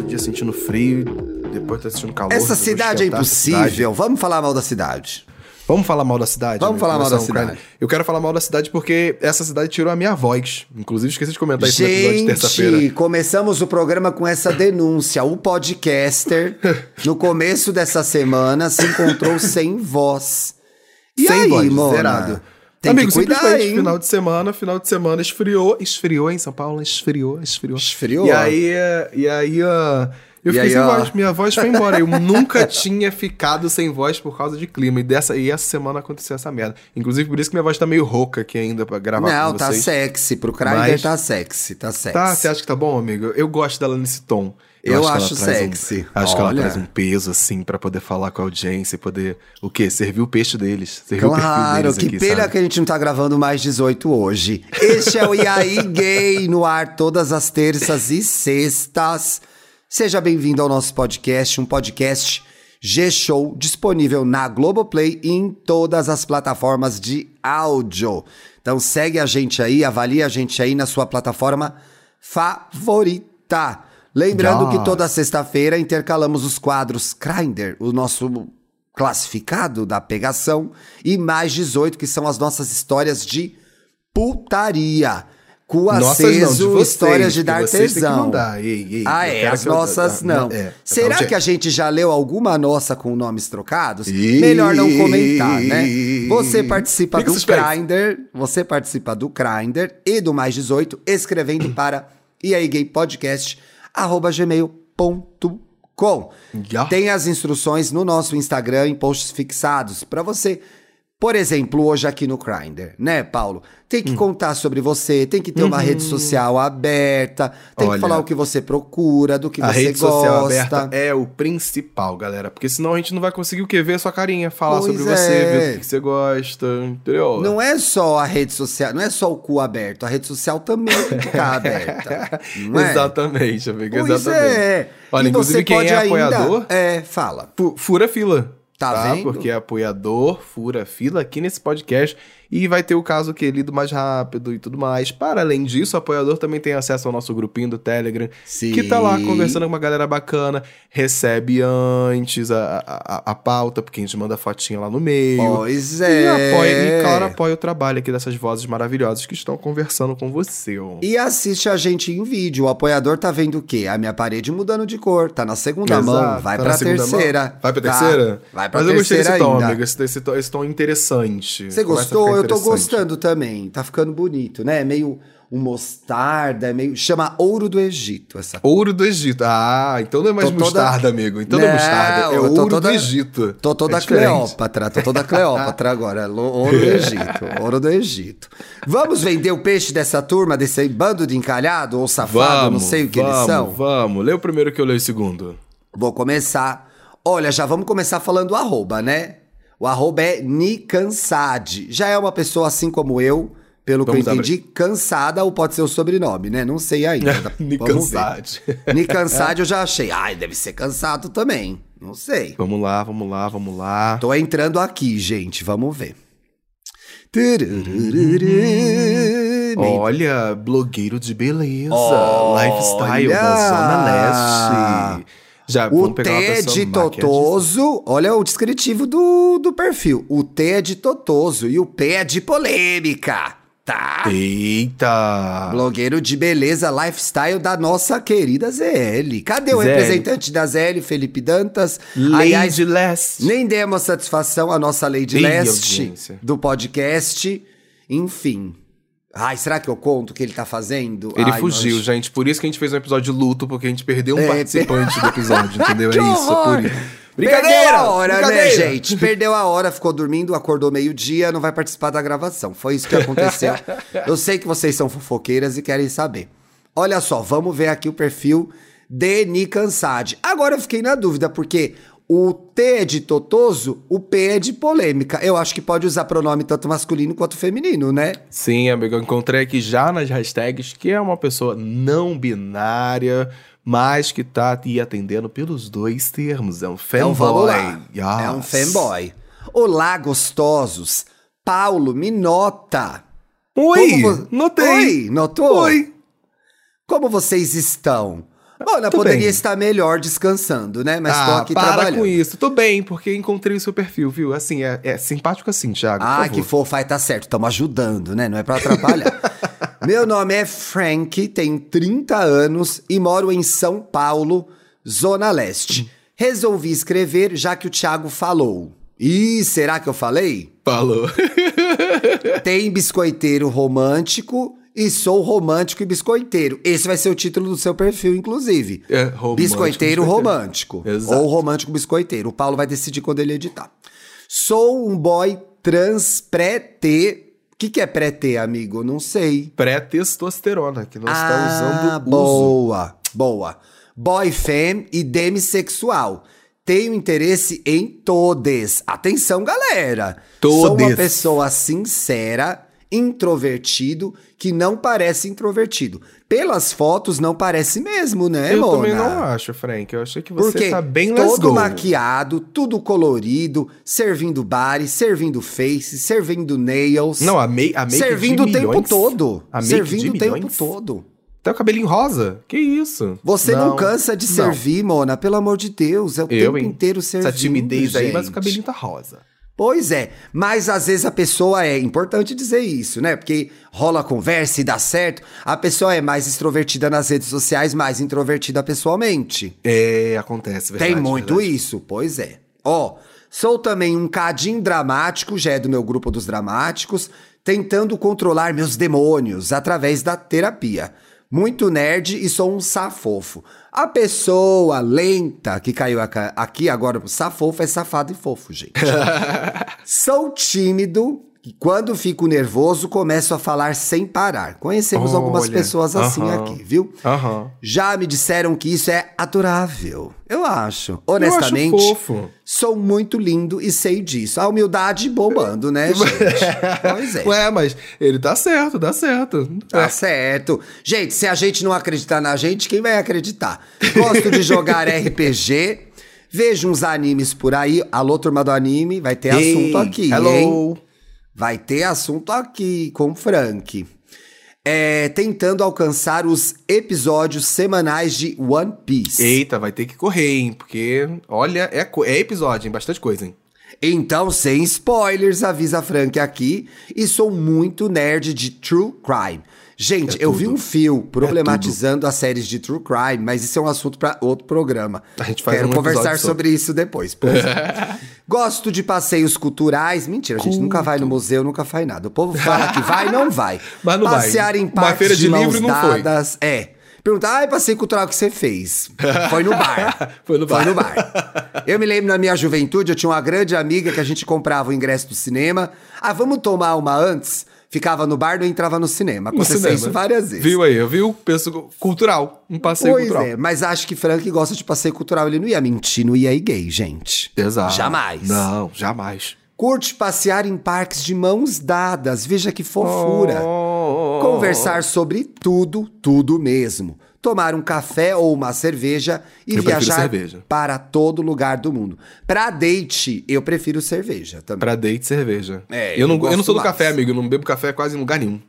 o dia sentindo frio, depois tá sentindo calor. Essa cidade é impossível. cidade. Vamos falar mal da cidade. Vamos falar mal da cidade? Vamos amigo? falar mal da cidade. Eu quero falar mal da cidade porque essa cidade tirou a minha voz. Inclusive, esqueci de comentar isso no episódio de terça-feira. Gente, começamos o programa com essa denúncia. O podcaster, no começo dessa semana, se encontrou sem voz. E Sem aí, voz, Mona? zerado. Tem Amigo, que cuidar, hein? final de semana, final de semana esfriou, esfriou em São Paulo, esfriou, esfriou. Esfriou? E aí, eh, e aí, ah, eu E fiquei aí, sem ó. voz, minha voz foi embora. Eu nunca tinha ficado sem voz por causa de clima. E, dessa, e essa semana aconteceu essa merda. Inclusive, por isso que minha voz tá meio rouca aqui ainda pra gravar Não, com tá vocês. sexy. Pro Mas- tá sexy, tá sexy. Tá, você acha que tá bom, amigo? Eu gosto dela nesse tom. Eu que ela acho traz um- sexy. acho que ela Olha. traz um peso, assim, pra poder falar com a audiência e poder, o quê? Servir o peixe deles. Servir Claro, deles que aqui, pena sabe? que a gente não tá gravando mais 18 hoje. Este é o IAI Gay no ar todas as terças e sextas. Seja bem-vindo ao nosso podcast, um podcast G-Show disponível na Globoplay e em todas as plataformas de áudio. Então segue a gente aí, avalia a gente aí na sua plataforma favorita. Lembrando que toda sexta-feira intercalamos os quadros Grindr, o nosso classificado da pegação, e mais 18, que são as nossas histórias de putaria. Cu Nossas não, de aceso, vocês, histórias de que dar que tesão. Ei, ei, ah, é, as que eu- nossas ah, não. é. Será Então, que a gente já leu alguma nossa com nomes trocados? Ih. Melhor não comentar, né? Você participa Fica do. Grindr, você participa do Grindr e do Mais 18 escrevendo para e aí gay podcast arroba gmail.com. Ya. Tem as instruções no nosso Instagram em posts fixados para você. Por exemplo, hoje aqui no Grindr, né, Paulo? Tem Hum. que contar sobre você, tem que ter uma rede social aberta, tem que Olha, falar o que você procura, do que A você rede gosta. social aberta é o principal, galera. Porque senão a gente não vai conseguir o quê? Ver a sua carinha, falar Pois sobre é. você, ver o que você gosta, entendeu? Não é só a rede social, não é só o cu aberto, a rede social também tem que ficar aberta. É? Exatamente, amigo, Pois exatamente. é. Olha, E inclusive você quem é ainda- apoiador, É, fala. fu- fura fila. Tá vendo? Porque apoiador, fura fila aqui nesse podcast. E vai ter o caso que é lido mais rápido e tudo mais. Para além disso, o apoiador também tem acesso ao nosso grupinho do Telegram. Sim. Que tá lá conversando com uma galera bacana. Recebe antes a, a, a pauta, porque a gente manda fotinha lá no meio. Pois E, é. apoia, e, claro, apoia o trabalho aqui dessas vozes maravilhosas que estão conversando com você. E assiste a gente em vídeo. O apoiador tá vendo o quê? A minha parede mudando de cor. Tá na segunda Exato, mão. Vai tá pra terceira. mão? Vai pra Tá? terceira? Vai pra Mas eu gostei terceira desse tom, ainda. amigo. Esse, esse, tom, esse tom interessante. Você Começa gostou? Eu tô gostando também. Tá ficando bonito, né? Meio um mostarda, meio. Chama ouro do Egito essa Ouro do Egito. Ah, então não é mais Tô toda- mostarda, amigo. Então não, é Não, mostarda. É eu tô ouro toda- do Egito. Tô toda é. Cleópatra, tô toda Cleópatra agora. Lo- Ouro do Egito, ouro do Egito. Vamos vender o peixe dessa turma, desse bando de encalhado ou safado, Vamos, não sei o que vamos, eles são? Vamos, lê o primeiro que eu leio o segundo. Vou começar. Olha, já vamos começar falando arroba, né? O arroba é Nikansad. Já é uma pessoa assim como eu, pelo que Vamos eu entendi, cansada ou pode ser o sobrenome, né? Não sei ainda. Nikansad. Nikansad eu já achei. Ai, deve ser cansado também. Não sei. Vamos lá, vamos lá, vamos lá. Tô entrando aqui, gente. Vamos ver. Olha, blogueiro de beleza. Olha! Lifestyle da Zona Leste. Já, O vamos pegar uma T é. Totoso. Olha o descritivo do, do perfil. O T é de Totoso e o P é de polêmica. Tá? Eita! Blogueiro de beleza lifestyle da nossa querida ZL. Cadê o ZL? representante da ZL, Felipe Dantas? Lady Aliás, Leste. nem demos satisfação à nossa Lady Leste audiência. do podcast. Enfim. Ai, será que eu conto o que ele tá fazendo? Ele Ai, fugiu, nós- gente. Por isso que a gente fez um episódio de luto, porque a gente perdeu um É, participante do episódio, entendeu? É isso, por isso. Perdeu a hora, né, brincadeira. gente? Perdeu a hora, ficou dormindo, acordou meio-dia, não vai participar da gravação. Foi isso que aconteceu. Eu sei que vocês são fofoqueiras e querem saber. Olha só, vamos ver aqui o perfil de Nikansad. Agora eu fiquei na dúvida, porque o T é de Totoso, o P é de polêmica. Eu acho que pode usar pronome tanto masculino quanto feminino, né? Sim, amigo, eu encontrei aqui já nas hashtags que é uma pessoa não binária, mas que tá aí atendendo pelos dois termos. É um Então fanboy. lá. É um Yes. fanboy. Olá, gostosos. Paulo, me nota. Oi, vo- notei. Oi, notou? Oi. Como vocês estão? Mona, Tô poderia bem. estar melhor descansando, né? Mas tô ah, aqui para trabalhando. com isso. Tô bem, porque encontrei o seu perfil, viu? Assim, é, é simpático assim, Thiago. Ah, que aí tá certo, estamos ajudando, né? Não é pra atrapalhar. Meu nome é Frank, tenho 30 anos e moro em São Paulo, Zona Leste. Resolvi escrever já que o Thiago falou. Ih, será que eu falei? Falou. Tem biscoiteiro romântico e sou romântico e biscoiteiro. Esse vai ser o título do seu perfil, inclusive. É, romântico, biscoiteiro biscoiteiro. romântico. Exato. Ou romântico biscoiteiro. O Paulo vai decidir quando ele editar. Sou um boy trans pré-T. O que, que é pré-T, amigo? Não sei. Pré-testosterona, que não está ah, usando uso. boa, boa. Boy fem e demissexual. Tenho interesse em todes. Atenção, galera. Sou uma Todes. pessoa sincera, introvertido, que não parece introvertido. Pelas fotos, não parece mesmo, né, Eu Mona? também não acho, Frank. Eu achei que você Porque tá bem todo maquiado, tudo colorido, servindo body, servindo face, servindo nails. Não, a, mei, a make servindo de o tempo milhões. todo. A make servindo o tempo todo. Até o cabelinho rosa. Que isso? Você não, cansa de Não. servir, Mona, pelo amor de Deus. É o Eu, tempo hein? inteiro servindo. Essa timidez aí, mas o gente. cabelinho tá rosa. Pois é, mas às vezes a pessoa é importante dizer isso, né? Porque rola conversa e dá certo. A pessoa é mais extrovertida nas redes sociais, mais introvertida pessoalmente. É, acontece, verdade. Tem muito verdade. isso, pois é. Ó, sou também um cadinho dramático, já é do meu grupo dos dramáticos, tentando controlar meus demônios através da terapia. Muito nerd e sou um safofo. A pessoa lenta que caiu aqui agora, safofo é safado e fofo, gente. Sou tímido e quando fico nervoso começo a falar sem parar. Conhecemos algumas Olha, pessoas assim aham. aqui, viu? Aham. Já me disseram que isso é adorável. Eu acho. Honestamente, Eu acho sou muito lindo e sei disso. A humildade bombando, né, gente? pois é. Ué, mas ele tá certo, dá certo. Tá É. certo. Gente, se a gente não acreditar na gente, quem vai acreditar? Gosto de jogar RPG. Vejo uns animes por aí. Alô, turma do anime, vai ter Ei, assunto aqui, hello. hein? Vai ter assunto aqui com o Frank. É, tentando alcançar os episódios semanais de One Piece. Eita, vai ter que correr, hein? Porque, olha, é, é episódio, hein? Bastante coisa, hein? Então, sem spoilers, avisa a Frank aqui. E sou muito nerd de True Crime. Gente, É eu vi um fio problematizando as séries de True Crime, mas isso é um assunto para outro programa. A gente faz Quero um conversar sobre. isso depois. Pois é. Gosto de passeios culturais. Mentira, a gente nunca vai no museu, nunca faz nada. O povo fala que vai, não vai. Mas não vai. Passear em Uma parques feira de mãos livro não foi. dadas. É. Perguntar, ai, passeio cultural que você fez. Foi no bar. Foi no bar. Foi no bar. Eu me lembro na minha juventude, eu tinha uma grande amiga que a gente comprava o ingresso do cinema. Ah, vamos tomar uma antes? Ficava no bar, não entrava no cinema. No Aconteceu cinema. isso várias vezes. Viu aí? Eu vi o peso cultural. Um passeio Pois cultural. é, mas acho que Frank gosta de passeio cultural. Ele não ia mentir, não ia ir gay, gente. Exato. Jamais. Não, jamais. Curte passear em parques de mãos dadas. Veja que fofura. Oh. Conversar sobre tudo, tudo mesmo. Tomar um café ou uma cerveja e Eu viajar cerveja. para todo lugar do mundo. Pra date, eu prefiro cerveja também. Pra date cerveja. É, eu, não, eu eu não sou do mais. café, amigo. Eu não bebo café quase em lugar nenhum.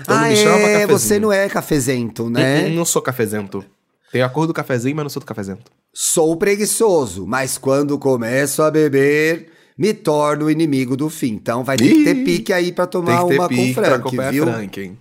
Então não ah, é, você não é cafezento, né? Não, não sou cafezento. Tenho a cor do cafezinho, mas não sou do cafezento. Sou preguiçoso, mas quando começo a beber, me torno inimigo do fim. Então vai ter que ter Ih, pique aí pra Tem tomar uma com pra Frank, viu? Frank, hein?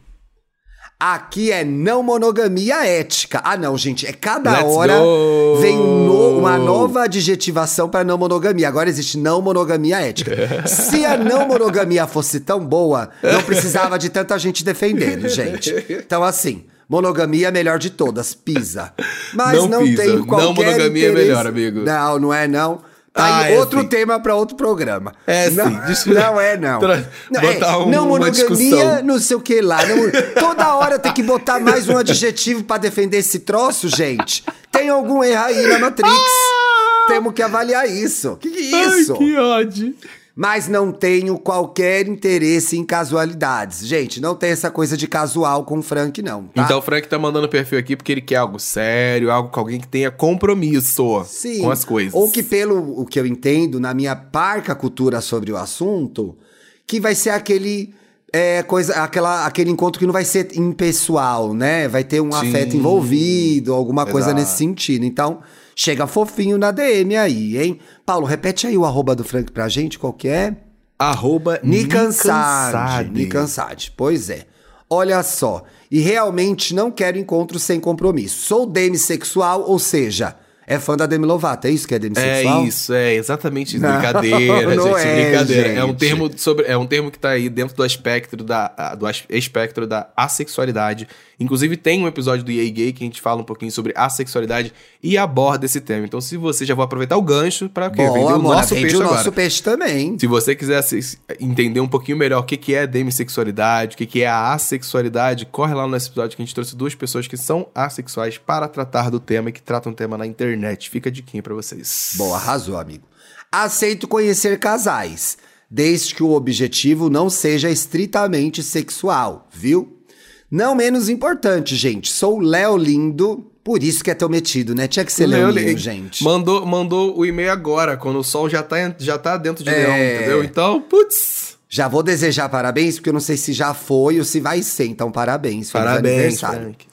Aqui é não monogamia ética. Ah, não, gente. É cada Let's hora go! vem no- uma nova adjetivação para não monogamia. Agora existe não monogamia ética. Se a não monogamia fosse tão boa, não precisava de tanta gente defendendo, gente. Então, assim. Monogamia é a melhor de todas, pisa. Mas Não não, pisa. tem Não qualquer monogamia é interesse- melhor, amigo. Não, não é não. Tá Ah, aí é outro sim. tema para outro programa. É não, sim. Não é não. Tra- Não, botar é, um- não uma monogamia, discussão. não sei o que lá. não- toda hora tem que botar mais um adjetivo pra defender esse troço, gente. Tem algum erro aí na Matrix. Temos que avaliar isso. Que que é isso? Ai, que ódio. Mas não tenho qualquer interesse em casualidades. Gente, não tem essa coisa de casual com o Frank, não. Tá? Então o Frank tá mandando perfil aqui porque ele quer algo sério, algo com alguém que tenha compromisso Sim. com as coisas. Ou que, pelo o que eu entendo, na minha parca cultura sobre o assunto, que vai ser aquele é coisa, aquela, aquele encontro que não vai ser impessoal, né? Vai ter um Sim. afeto envolvido, alguma coisa Exato. nesse sentido. Então, chega fofinho na DM aí, hein? Paulo, repete aí o arroba do Frank pra gente, qual que é? Arroba Nicansade. Nicansade, pois é. Olha só, e realmente não quero encontro sem compromisso. Sou demissexual, ou seja, é fã da Demi Lovato, é isso que é É demissexual? isso, é exatamente isso. Não, brincadeira, não gente, é, brincadeira. É um gente. termo sobre, é um termo que tá aí dentro do espectro da do espectro da assexualidade. Inclusive tem um episódio do EA Gay que a gente fala um pouquinho sobre assexualidade e aborda esse tema. Então, se você já vou aproveitar o gancho para? Vender o nosso peixe o agora. nosso peixe também. Se você quiser se- entender um pouquinho melhor o que que é demissexualidade, o que que é a assexualidade, corre lá no nosso episódio que a gente trouxe duas pessoas que são assexuais para tratar do tema e que tratam o tema na internet. Fica a diquinha pra vocês. Boa, arrasou, amigo. Aceito conhecer casais, desde que o objetivo não seja estritamente sexual, viu? Não menos importante, gente, sou Léo Lindo, por isso que é tão metido, né? Tinha que ser Leão, Léo Lindo, gente. Mandou, mandou o e-mail agora, quando o sol já tá, já tá dentro de É. leão, entendeu? Então, putz. Já vou desejar parabéns, porque eu não sei se já foi ou se vai ser, então parabéns. Parabéns. Frank.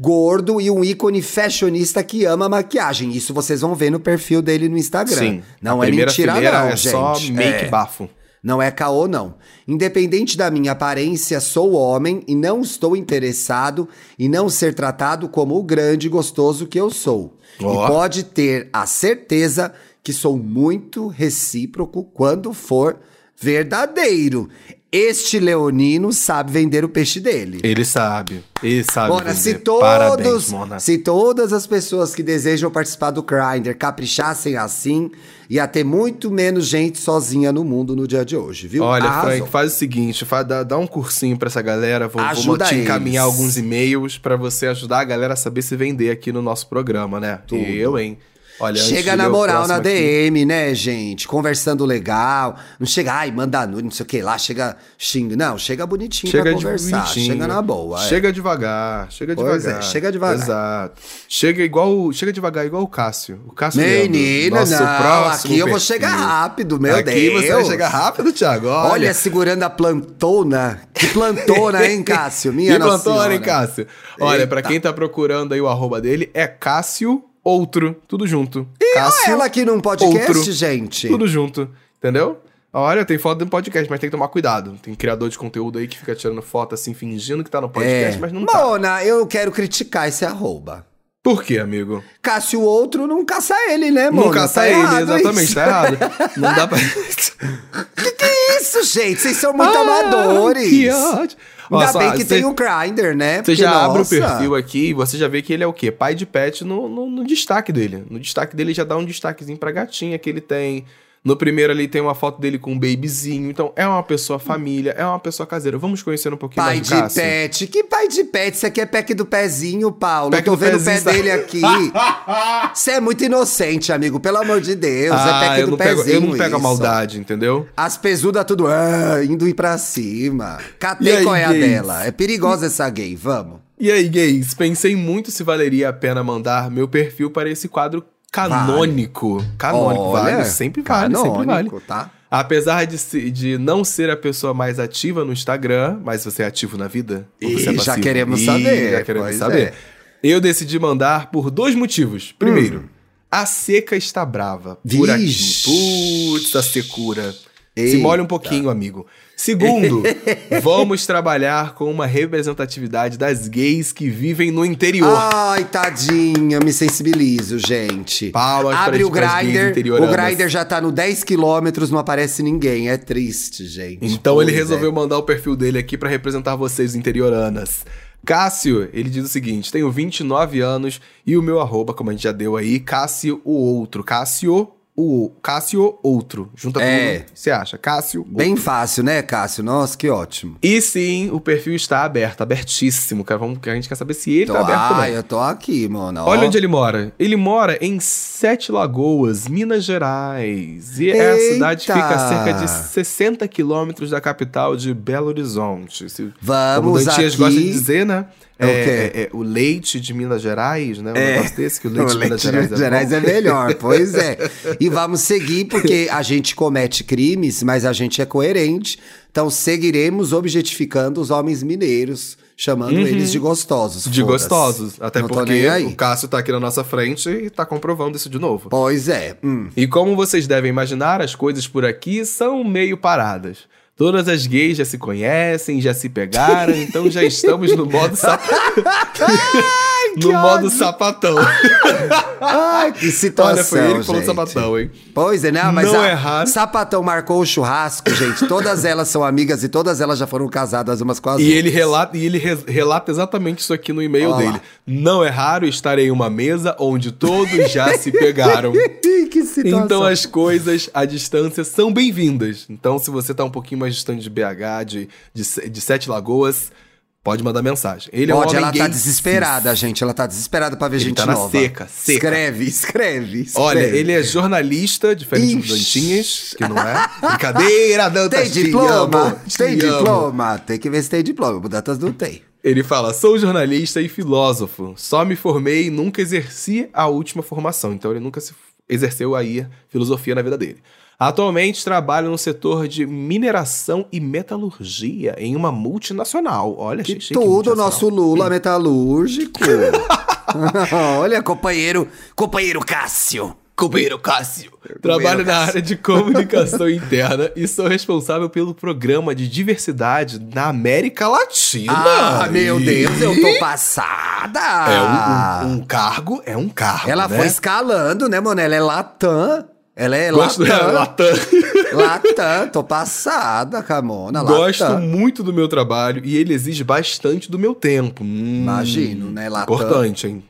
Gordo e um ícone fashionista que ama maquiagem. Isso vocês vão ver no perfil dele no Instagram. Sim. Não é mentira, não, é gente. só make É. bafo. Não é caô, não. Independente da minha aparência, sou homem e não estou interessado em não ser tratado como o grande e gostoso que eu sou. Ó. E pode ter a certeza que sou muito recíproco quando for verdadeiro. Este leonino sabe vender o peixe dele. Ele sabe. Ele sabe. Mona, se vender. todos, Parabéns, Mona. se todas as pessoas que desejam participar do Grindr caprichassem assim, ia ter muito menos gente sozinha no mundo no dia de hoje, viu? Olha, Arrasou. Frank, faz o seguinte, fa- dá, dá um cursinho pra essa galera, vou, vou te encaminhar eles. alguns e-mails pra você ajudar a galera a saber se vender aqui no nosso programa, né? Tudo. Eu, hein? Olha, Chega na moral, na próximo aqui- DM, né, gente? Conversando legal. Não chega, ai, manda nude, não sei o que lá, chega xinga. Não, chega bonitinho Chega pra conversar. bonitinho. Chega na boa. é. Chega devagar, chega Pois devagar. é, chega devagar. Exato. Chega igual, chega devagar igual o Cássio. O Cássio Leandro, Menina, nosso não, próximo aqui eu vou chegar rápido, meu aqui Deus. você vai chegar rápido, Thiago. Olha, Olha, segurando a plantona. Que plantona, hein, Cássio? Minha E Nossa plantou, Senhora. hein, Cássio? Olha, pra Eita. quem tá procurando aí o arroba dele, é Cássio Outro. Tudo junto. E Cássio ela aqui num podcast, Outro. gente. Tudo junto. Entendeu? Olha, tem foto no podcast, mas tem que tomar cuidado. Tem criador de conteúdo aí que fica tirando foto assim, fingindo que tá no podcast, É. mas não tá. Mona, eu quero criticar esse arroba. Por quê, amigo? Cássio outro não caça ele, né, Mona? Não caça Tá ele, exatamente, isso. tá errado. Não dá pra. Que que é isso, gente? Vocês são muito Ah, amadores. Que ódio. Ainda só, bem que cê- tem o Grindr, né? Você já abre o nossa, perfil aqui e você já vê que ele é o quê? Pai de pet no, no, no destaque dele. No destaque dele já dá um destaquezinho pra gatinha que ele tem. No primeiro ali tem uma foto dele com um babyzinho. Então é uma pessoa família, é uma pessoa caseira. Vamos conhecer um pouquinho Pai mais de do Cássio? pet. Que pai de pet? Isso aqui é pack do pezinho, Paulo. Pack eu tô do vendo o pé pezinho, dele aqui. Você é muito inocente, amigo. Pelo amor de Deus. é Ah, pack eu do não, pego, pezinho eu não pego a isso. maldade, entendeu? As pesudas tudo ah, indo ir pra cima. Catei aí, qual é a dela. É perigosa essa gay, vamos. E aí, gays, pensei muito se valeria a pena mandar meu perfil para esse quadro canônico. Canônico, Olha, vale, sempre vale, sempre vale. canônico, tá? Apesar de, se- de não ser a pessoa mais ativa no Instagram, mas você é ativo na vida? Ou você é já queremos Ih, saber, Já queremos saber. é. Eu decidi mandar por dois motivos. Primeiro, a seca está brava. Por aqui. Vixe. Putz, a secura. Se Eita. molha um pouquinho, amigo. Segundo, vamos trabalhar com uma representatividade das gays que vivem no interior. Ai, tadinha, me sensibilizo, gente. Palmas Abre o grinder, o grinder já tá no 10 quilômetros, não aparece ninguém. É triste, gente. Então ele Pois resolveu é. mandar o perfil dele aqui pra representar vocês interioranas. Cássio, ele diz o seguinte: tenho 29 anos e o meu arroba, como a gente já deu aí, Cássio o outro. Cássio o Cássio outro. Junta É. tudo. Você acha? Cássio Bem fácil, né, Cássio? Nossa, que ótimo. E sim, o perfil está aberto, abertíssimo. Cara. Vamos, a gente quer saber se ele Tô, tá aberto ah, também. eu tô aqui, mano. Olha ó. onde ele mora. Ele mora em Sete Lagoas, Minas Gerais. E a Eita! cidade fica a cerca de 60 quilômetros da capital de Belo Horizonte. Se- Vamos Como o aqui- gosta de dizer, né? É o É, quê? é- é o leite de Minas Gerais, né? Um É. negócio desse, que o leite, O de Minas leite Gerais, de Minas Gerais bom. é melhor, pois é. E vamos seguir, porque a gente comete crimes, mas a gente é coerente. Então seguiremos objetificando os homens mineiros, chamando eles de gostosos. Uhum. De gostosos. Até Não porque o Cássio tá aqui na nossa frente e tá comprovando isso de novo. Pois é. hum. E como vocês devem imaginar, as coisas por aqui são meio paradas. Todas as gays já se conhecem, já se pegaram, então já estamos no modo sap... no modo sapatão. Ai, que situação, Olha, foi ele que falou sapatão, hein? Pois é, né? Mas Não a- é raro. Sapatão marcou o churrasco, gente. Todas elas são amigas e todas elas já foram casadas umas com as E outras. ele relata, e ele re- relata exatamente isso aqui no e-mail Olha lá. dele. Não é raro estar em uma mesa onde todos já se pegaram. que situação. Então as coisas à distância são bem-vindas. Então, se você tá um pouquinho mais distante de BH, de, de, de Sete Lagoas, pode mandar mensagem. Ele é um Pode, homem ela gay tá desesperada, gente. Ela tá desesperada pra ver Ele gente tá na nova. seca, seca. Escreve, escreve, escreve. Olha, ele é jornalista, diferente Ixi. Dantinhas, que não é. Brincadeira, Dantas. Tem te diploma? te tem amo. diploma? Tem que ver se tem diploma. O Dantas não tem. Ele fala: sou jornalista e filósofo. Só me formei e nunca exerci a última formação. Então ele nunca se exerceu aí filosofia na vida dele. Atualmente trabalho no setor de mineração e metalurgia em uma multinacional. Olha, Que chique, tudo, nosso Lula metalúrgico. Olha, companheiro, companheiro Cássio. Companheiro Cássio. Trabalho na área de comunicação interna e sou responsável pelo programa de diversidade na América Latina. Ah, meu Ih, Deus, eu tô passada. É um, um- um cargo, é um cargo. Ela né? foi escalando, né, mano? Ela é Latam. Ela é Gosto Latam. Latam. Latam, tô passada, Camona. Gosto Latam. muito do meu trabalho e ele exige bastante do meu tempo. Hum, Imagino, né, Latam? Importante, hein?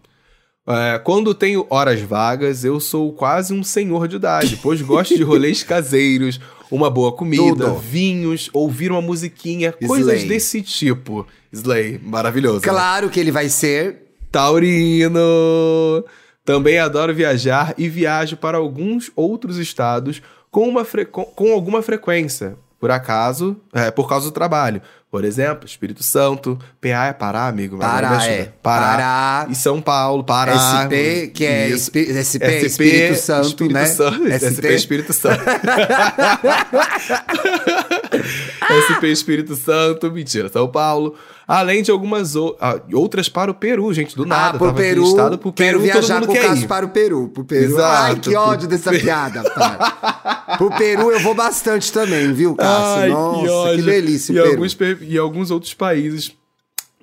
É, quando tenho horas vagas, eu sou quase um senhor de idade, pois gosto de rolês caseiros, uma boa comida, Tudo. vinhos, ouvir uma musiquinha, coisas Slay. desse tipo. Slay, maravilhoso. né? Claro que ele vai ser. Taurino. Também adoro viajar e viajo para alguns outros estados com, uma com alguma frequência. Por acaso, é, por causa do trabalho. Por exemplo, Espírito Santo, PA é Pará, amigo? Pará, é. Pará. Pará. E São Paulo, Pará. SP, que é Isso. Espi- SP, Espírito Santo, Espírito né? Santo, ST. SP Espírito Santo. SP Espírito Santo, mentira, São Paulo. Além de algumas ou- ah, outras para o Peru, gente, do nada. ah, pro Peru. pro quero Peru, todo viajar mundo com o para o Peru. Pro Peru. Exato, Ai, que ódio dessa Peru. piada, para. pro Peru eu vou bastante também, viu, Cássio? Ai, Nossa, que, ódio. delícia o e Peru. alguns, e alguns outros países.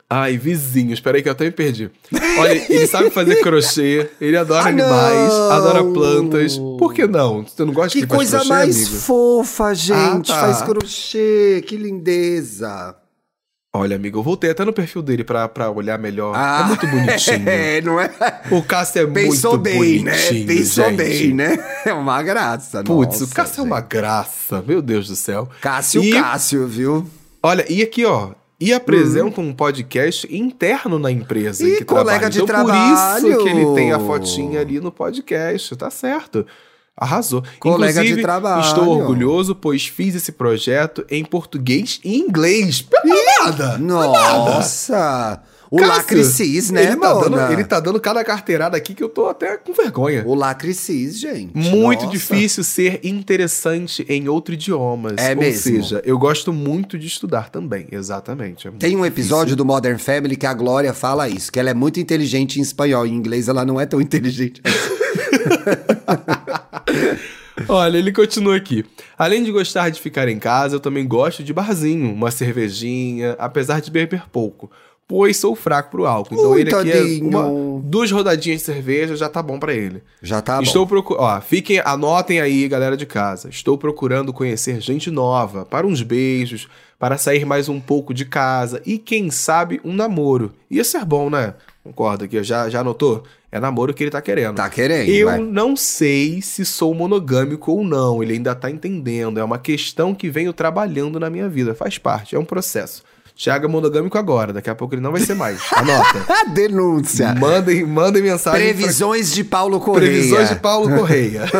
Ai, vizinhos. Peraí que eu até me perdi. Olha, ele sabe fazer crochê, ele adora Ah, animais, não! adora plantas. Por que não? Você não gosta Que de coisa crochê, mais amigo? fofa, gente. Ah, tá. Faz crochê, que lindeza. Olha, amigo, eu voltei até no perfil dele pra, pra olhar melhor. Ah, é muito bonitinho. É, não é? O Cássio é Pensou muito bem, né? bonitinho, Pensou gente. bem, né? É uma graça, Putz, o Cássio é uma gente. graça. Meu Deus do céu. Cássio E- Cássio, viu? Olha, e aqui, ó. E apresenta um podcast interno na empresa em Ih, que colega trabalha. de então, por isso trabalho. que ele tem a fotinha ali no podcast. Tá certo. Arrasou. Colega de Inclusive, trabalho. estou orgulhoso, pois fiz esse projeto em português e inglês. Pela nada. Nossa! O Cássio, Lacricis, né, ele tá, dando, ele tá dando cada carteirada aqui que eu tô até com vergonha. O Lacricis, gente. Muito Nossa. difícil ser interessante em outro idioma. É Ou mesmo. seja, eu gosto muito de estudar também. Exatamente. é Tem um difícil. episódio do Modern Family que a Glória fala isso, que ela é muito inteligente em espanhol. Em inglês ela não é tão inteligente. Olha, ele continua aqui. Além de gostar de ficar em casa, eu também gosto de barzinho, uma cervejinha, apesar de beber pouco. Pois sou fraco pro álcool. Então Ui, ele aqui é uma, duas rodadinhas de cerveja já tá bom pra ele. Já tá Estou bom. procurando. Ó, fiquem, anotem aí, galera de casa. Estou procurando conhecer gente nova, para uns beijos, para sair mais um pouco de casa e, quem sabe, um namoro. Ia ser bom, né? Concorda aqui, já, já anotou? É namoro que ele tá querendo. Tá querendo, Eu vai. não sei se sou monogâmico ou não, ele ainda tá entendendo. É uma questão que venho trabalhando na minha vida, faz parte, é um processo. Thiago é monogâmico agora, daqui a pouco ele não vai ser mais. Anota. Denúncia. mandem, mandem mensagem. pra- Previsões de Paulo Correia. Previsões de Paulo Correia.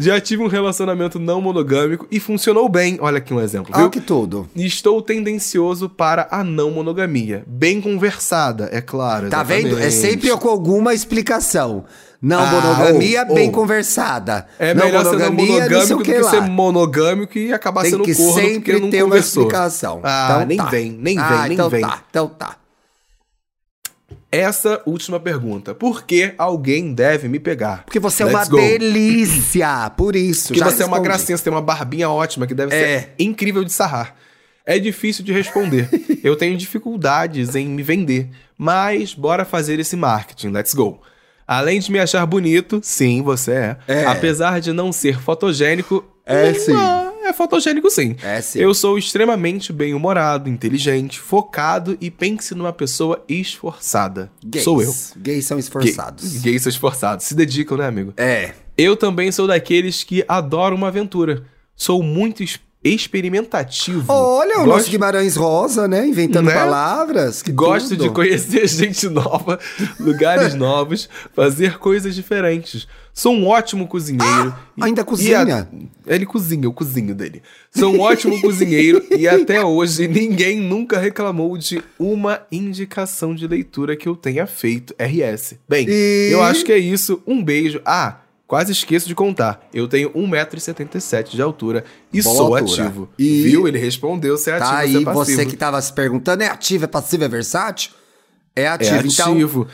Já tive um relacionamento não monogâmico e funcionou bem. Olha aqui um exemplo, Ah, viu? que tudo. Estou tendencioso para a não monogamia. Bem conversada, é claro. Tá vendo? É exatamente. sempre com alguma explicação. Não Ah, monogamia ô, bem ô. conversada. É não melhor ser não não sei monogâmico do que lá. ser monogâmico e acabar Tem sendo que corno porque sempre não ter uma conversou. explicação. Ah, Então nem tá. vem, nem vem, Ah, nem então vem. tá, então tá. Essa última pergunta. Por que alguém deve me pegar? Porque você é Let's uma go. delícia, por isso. Porque você é uma respondi. gracinha, você tem uma barbinha ótima que deve É. ser incrível de sarrar. É difícil de responder. Eu tenho dificuldades em me vender. Mas bora fazer esse marketing. Let's go. Além de me achar bonito, sim, você é. É. Apesar de não ser fotogênico, É, sim. ah, é fotogênico sim. É, sim. Eu sou extremamente bem-humorado, inteligente, focado e pense numa pessoa esforçada. Gays. Sou eu. Gays são Gay- esforçados. Gays são esforçados. Se dedicam, né, amigo? É. Eu também sou daqueles que adoram uma aventura. Sou muito experimentativo. Olha, o Gosto- nosso Guimarães Rosa, né? Inventando Né? palavras. Que Gosto tudo. de conhecer gente nova, lugares novos, fazer coisas diferentes. Sou um ótimo cozinheiro. e- ainda cozinha? a- Ele cozinha, eu cozinho dele. Sou um ótimo cozinheiro e até hoje ninguém nunca reclamou de uma indicação de leitura que eu tenha feito RS. Bem, E- eu acho que é isso. Um beijo. Ah, quase esqueço de contar. Eu tenho 1,77m de altura e Boa sou altura. ativo. E- Viu? Ele respondeu se é ativo Tá ou se aí, é passivo. você que tava se perguntando, é ativo, é passivo, é versátil? É É ativo. Então, ativo.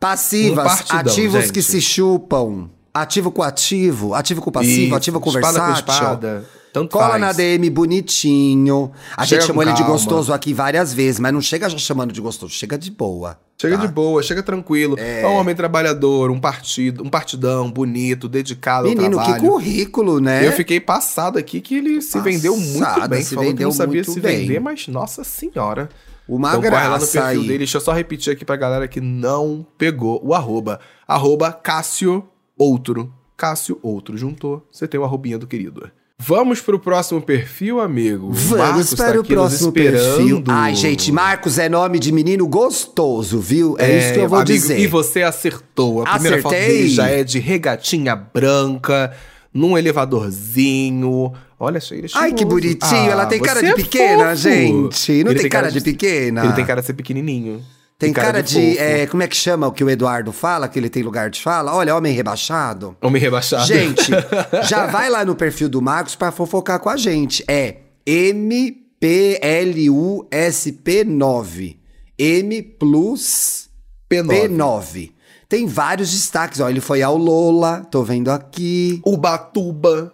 passivas, Um partidão, ativos gente. que se chupam. Ativo com ativo, ativo com passivo, Isso, ativo com espada versátil. com espada. Tanto Cola faz. na DM bonitinho. A Chega gente chamou ele de gostoso aqui várias vezes, mas não chega já chamando de gostoso, chega de boa. Chega tá? de boa, chega tranquilo. É. um homem trabalhador, um partido, um partidão, bonito, dedicado Menino, ao que trabalho. currículo, né? Eu fiquei passado aqui que ele se vendeu muito bem. se falou vendeu que não sabia muito se bem. vender, mas nossa senhora. Uma então corre lá no graça perfil aí. dele. Deixa eu só repetir aqui pra galera que não pegou o arroba. Arroba Cássio Outro. Cássio Outro. Juntou, você tem o arrobinha do querido. Vamos pro próximo perfil, amigo. O Vamos Marcos tá para o aqui nos próximo perfil. Ai, gente, Marcos é nome de menino gostoso, viu? É, isso que eu vou amigo, dizer. E você acertou. A primeira foto Acertei? dele já é de regatinha branca, num elevadorzinho. Olha, achei ele Ai, que bonitinho. Ela tem cara de é pequena, fofo. gente. Não Ele tem cara de pequena? Ele tem cara de ser pequenininho. Tem cara, de. fofo. é, como é que chama o que o Eduardo fala? Que ele tem lugar de fala? Olha, homem rebaixado. Homem rebaixado. Gente, já vai lá no perfil do Marcos pra fofocar com a gente. É MPLUSP9. M plus P9. P9. Tem vários destaques. Ó, ele foi ao Lola, tô vendo aqui. Ubatuba.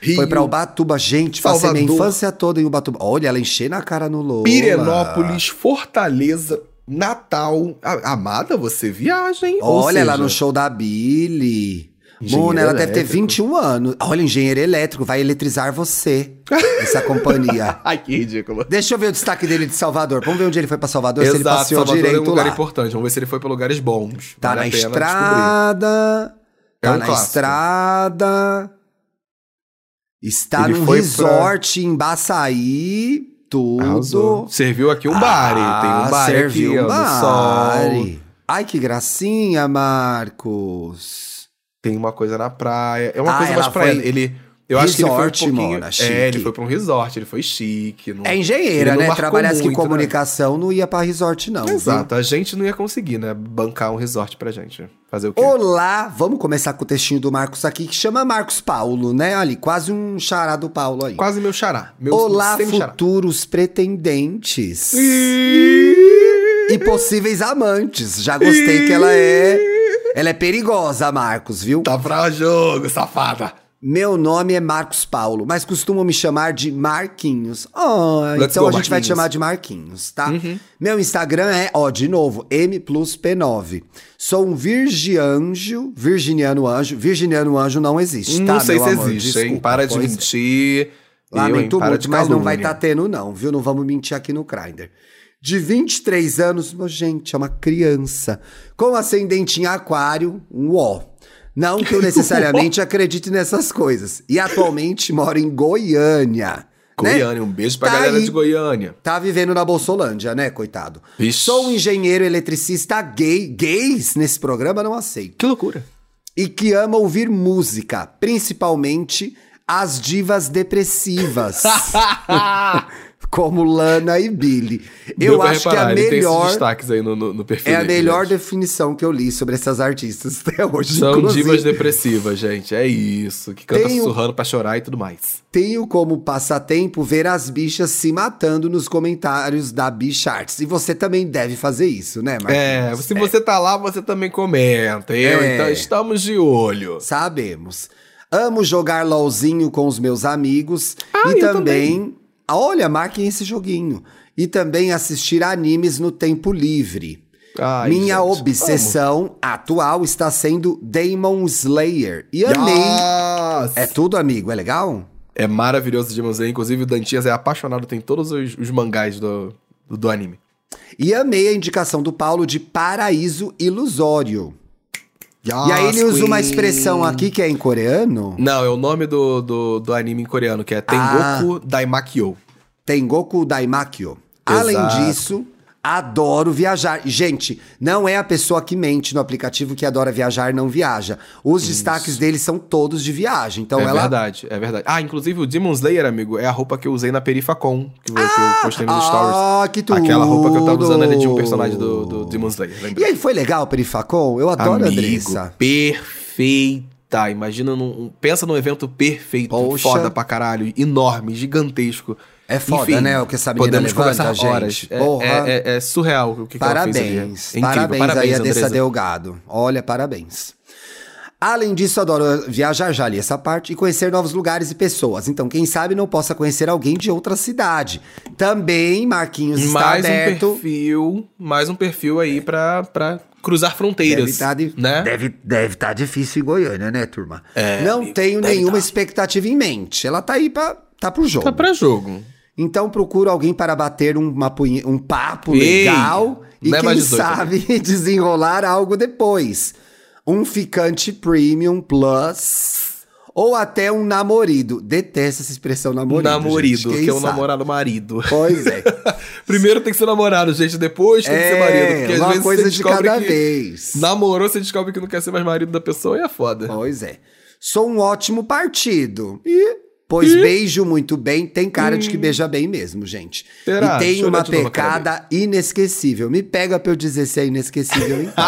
Rio. Foi pra Ubatuba. Gente, passei minha Salvador. infância toda em Ubatuba. Olha, ela enchendo a cara no Lola. Pirenópolis, Fortaleza, Natal. Amada, você viaja, hein? Olha, lá seja, no show da Billy. Mona, ela deve ter elétrico. 21 anos. Olha, engenheiro elétrico, vai eletrizar você. Essa companhia. Ai, que ridículo. Deixa eu ver o destaque dele de Salvador. Vamos ver onde ele foi pra Salvador, se ele Exato, passeou Salvador é um direito lugar lá. importante. Vamos ver se ele foi pra lugares bons. Tá Vale na estrada. É Tá um na clássico. estrada. Está Ele num resort em Baçaí. Tudo. Arrasou. Serviu aqui um bar, Ah, tem um bar serviu aqui, um bar. Ai, que gracinha, Marcos. Tem uma coisa na praia. É uma Ah, coisa mais praia. foi Ele, eu acho que ele foi um resort, pouquinho... Mona, chique. é, ele foi pra um resort, ele foi chique. não- É engenheira, né? Trabalhasse com muito, né? comunicação, não ia pra resort, não. viu? Exato, a gente não ia conseguir, né? Bancar um resort pra gente. Fazer o quê? Olá, vamos começar com o textinho do Marcos aqui, que chama Marcos Paulo, né? Ali, quase um chará do Paulo aí. Quase meu xará. Meu Olá, futuros pretendentes e possíveis amantes. Já gostei que ela é. Ela é perigosa, Marcos, viu? Tá pra jogo, safada. Meu nome é Marcos Paulo, mas costumam me chamar de Marquinhos. Let's então go, a gente vai te Marquinhos. chamar de Marquinhos, tá? Meu Instagram é, ó, de novo, M plus P9. Sou um virgianjo, virginiano anjo. Virginiano anjo não existe, tá? não sei se amor? existe, hein? Desculpa, Para de pois é. mentir. Eu, hein? Lamento Para muito, de mas não vai estar tendo, não, viu? Não vamos mentir aqui no Grindr. De 23 anos, meu, gente, é uma criança. Com ascendente em aquário, um ó. Não que eu necessariamente acredite nessas coisas. E atualmente moro em Goiânia. né? Goiânia, um beijo pra Tá galera aí. de Goiânia. Tá vivendo na Bolsolândia, né, coitado? Vixe. Sou um engenheiro eletricista gay. Gays nesse programa não aceito Que loucura. e que ama ouvir música, principalmente as divas depressivas. como Lana e Billy. Deu Eu acho reparar, que é a melhor. no, no, no É a melhor gente. definição que eu li sobre essas artistas até hoje. São inclusive. divas depressivas, gente. É isso. Que canta Tem o- sussurrando pra chorar e tudo mais. Tenho como passatempo ver as bichas se matando nos comentários da Bicharts. E você também deve fazer isso, né, Marquinhos? É, se você tá lá, você também comenta. Eu, É. então estamos de olho. Sabemos. Amo jogar LOLzinho com os meus amigos. Ah, e eu também. Olha, marquem esse joguinho. E também assistir animes no tempo livre. Ai, Minha gente, obsessão atual está sendo Demon Slayer. E amei. Yes! É tudo, amigo? É legal? É maravilhoso Demon Slayer. Inclusive, o Dantias é apaixonado, tem todos os, os mangás do, do, do anime. E amei a indicação do Paulo de paraíso ilusório. E aí ele usa uma expressão aqui que é em coreano. Não, é o nome do, do, do anime em coreano, que é Tengoku Daimakyo. Tengoku Daimakyo. Além disso, adoro viajar. Gente, não é a pessoa que mente no aplicativo que adora viajar não viaja. Os destaques dele são todos de viagem. Então é ela verdade, é verdade. Ah, inclusive o Demon Slayer, amigo, é a roupa que eu usei na Perifacon, que, eu- que eu postei nos stories. Ah, que tudo! Aquela roupa que eu tava usando era de um personagem do, do Demon Slayer? E aí, foi legal o Perifacon? Eu adoro a Amigo, Andressa. perfeita. Imagina, num, pensa num evento perfeito, Poxa. foda pra caralho, enorme, gigantesco. É foda, né, o que essa menina podemos levanta, conversar gente. horas. É- Porra. É, é- é surreal o que, que ela fez ali. Parabéns. É incrível. Parabéns, aí a Dessa Andresa. Delgado. Olha, parabéns. Além disso, adoro viajar, já li essa parte, e conhecer novos lugares e pessoas. Então, quem sabe não possa conhecer alguém de outra cidade. Também, Marquinhos está Mais um aberto. perfil, mais um perfil aí pra, pra cruzar fronteiras, Deve estar di- né? deve, deve tá difícil em Goiânia, né, turma? É, não tenho nenhuma tá. expectativa em mente. Ela tá aí pra, tá pro jogo. Tá pra jogo. Então procuro alguém para bater uma um papo Ei, legal e é quem mais 18 sabe desenrolar algo depois. Um ficante premium plus ou até um namorido. Detesto essa expressão namorido. namorido, que é sabe? namorado marido. Pois é. Primeiro tem que ser namorado, gente, depois tem que ser marido. é, Porque às uma vezes coisa você de cada que vez. namorou, você descobre que não quer ser mais marido da pessoa e é foda. Pois é. Sou um ótimo partido. E Pois beijo muito bem, tem cara de que beija bem mesmo, gente. Será? E tem uma pecada inesquecível. Me pega pra eu dizer se é inesquecível, então.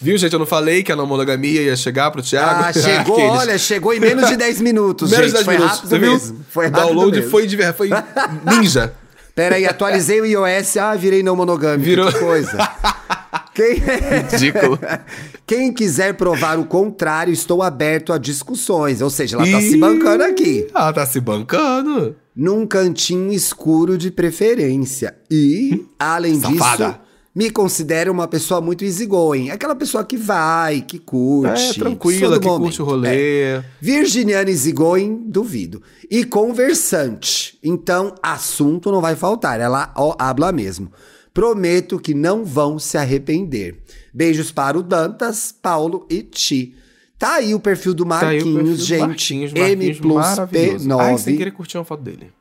Viu, gente? Eu não falei que a não monogamia ia chegar pro Thiago. Ah, chegou, Aqueles. olha, chegou em menos de 10 minutos, Menos gente. de 10 foi minutos. rápido Você viu? mesmo. Foi o rápido download mesmo. foi, de, foi ninja. Pera aí, atualizei o iOS, ah, virei não monogâmico, Virou. que coisa. Quem... Ridículo. Quem quiser provar o contrário, estou aberto a discussões. Ou seja, ela tá Ih, se bancando aqui. Ela tá se bancando. Num cantinho escuro de preferência. E, além Safada. disso, me considero uma pessoa muito easygoing. Aquela pessoa que vai, que curte. É, tranquila, que momento. curte o rolê. É. Virginiana easygoing, duvido. E conversante. Então, assunto não vai faltar. Ela ó, habla mesmo. Prometo que não vão se arrepender. Beijos para o Dantas, Paulo e Ti. Tá aí o perfil do Tá Marquinhos, perfil do gente. Marquinhos, M Marquinhos plus maravilhoso. P9. Ai, sem querer curtir uma foto dele.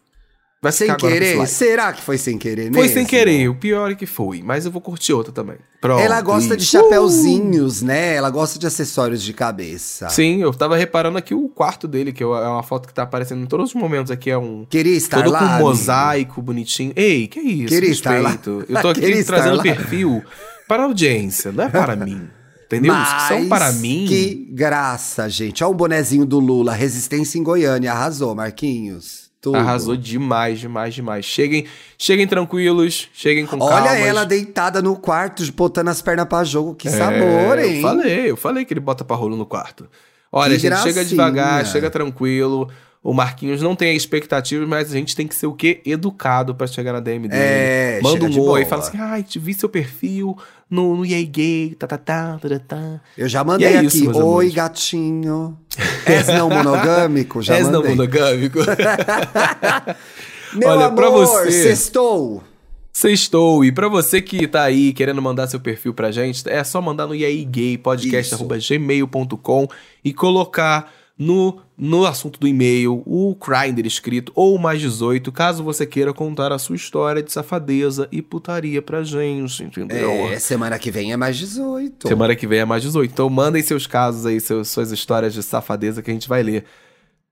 Vai Sem querer? Será que foi sem querer Foi mesmo? sem querer, o pior é que foi. Mas eu vou curtir outra também. Pronto. Ela gosta de chapéuzinhos, né? Ela gosta de acessórios de cabeça. Sim, eu tava reparando aqui o quarto dele, que é uma foto que tá aparecendo em todos os momentos aqui. É um. Queria estar Todo lá. com um amigo. mosaico bonitinho. Ei, que isso? Queria estar lá. respeito. Eu tô aqui trazendo lá. perfil para a audiência, não é para mim. Entendeu? Os que são Mas para mim. Que graça, gente. Olha o bonezinho do Lula. Resistência em Goiânia. Arrasou, Marquinhos. Tudo. Arrasou demais, demais, demais. Cheguem, cheguem tranquilos, cheguem com calma. Olha ela deitada no quarto, botando as pernas pra jogo. Que É, sabor, hein? Eu falei, eu falei que ele bota pra rolo no quarto. Olha, Que gente, chega gracinha. devagar, chega tranquilo. O Marquinhos não tem expectativas, mas a gente tem que ser o quê? Educado pra chegar na DM dele. É, Manda um oi, fala assim: ai, te vi seu perfil no, no EA Gay, tá, tá, tá, tá, tá, tá. Eu já mandei é aqui. isso, Oi, amores. gatinho. És não monogâmico? Já És não mandei. monogâmico. Meu Olha, amor, pra você- sextou. Sextou. E pra você que tá aí querendo mandar seu perfil pra gente, é só mandar no iaigaypodcast.gmail.com e colocar no, no assunto do e-mail o Grindr escrito ou mais 18, caso você queira contar a sua história de safadeza e putaria pra gente, entendeu? É, semana que vem é mais 18. Semana que vem é mais 18. Então mandem seus casos aí, seus, suas histórias de safadeza que a gente vai ler.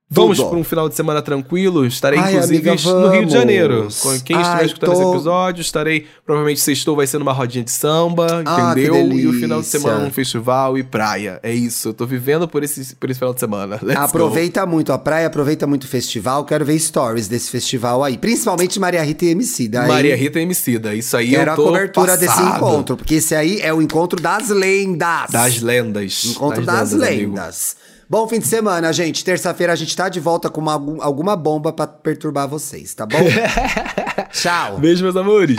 Vamos para um final de semana tranquilo. Estarei, Ai, inclusive, amiga, no Rio de Janeiro. Com Quem estiver Ai, escutando tô- esse episódio, estarei. Provavelmente sextou vai ser numa rodinha de samba, Ah, entendeu? E o final de semana um festival e praia. É isso. Eu tô vivendo por esse, por esse final de semana. Let's aproveita muito a praia, aproveita muito o festival. Quero ver stories desse festival aí. Principalmente Maria Rita e MC. go. Daí Maria Rita Emicida. Isso aí Quero eu a tô cobertura desse passado. encontro, porque esse aí é o encontro das lendas. Das lendas. Encontro das, amigo. lendas. Bom fim de semana, gente. Terça-feira a gente tá de volta com uma- alguma bomba pra perturbar vocês, tá bom? Tchau. Beijo, meus amores.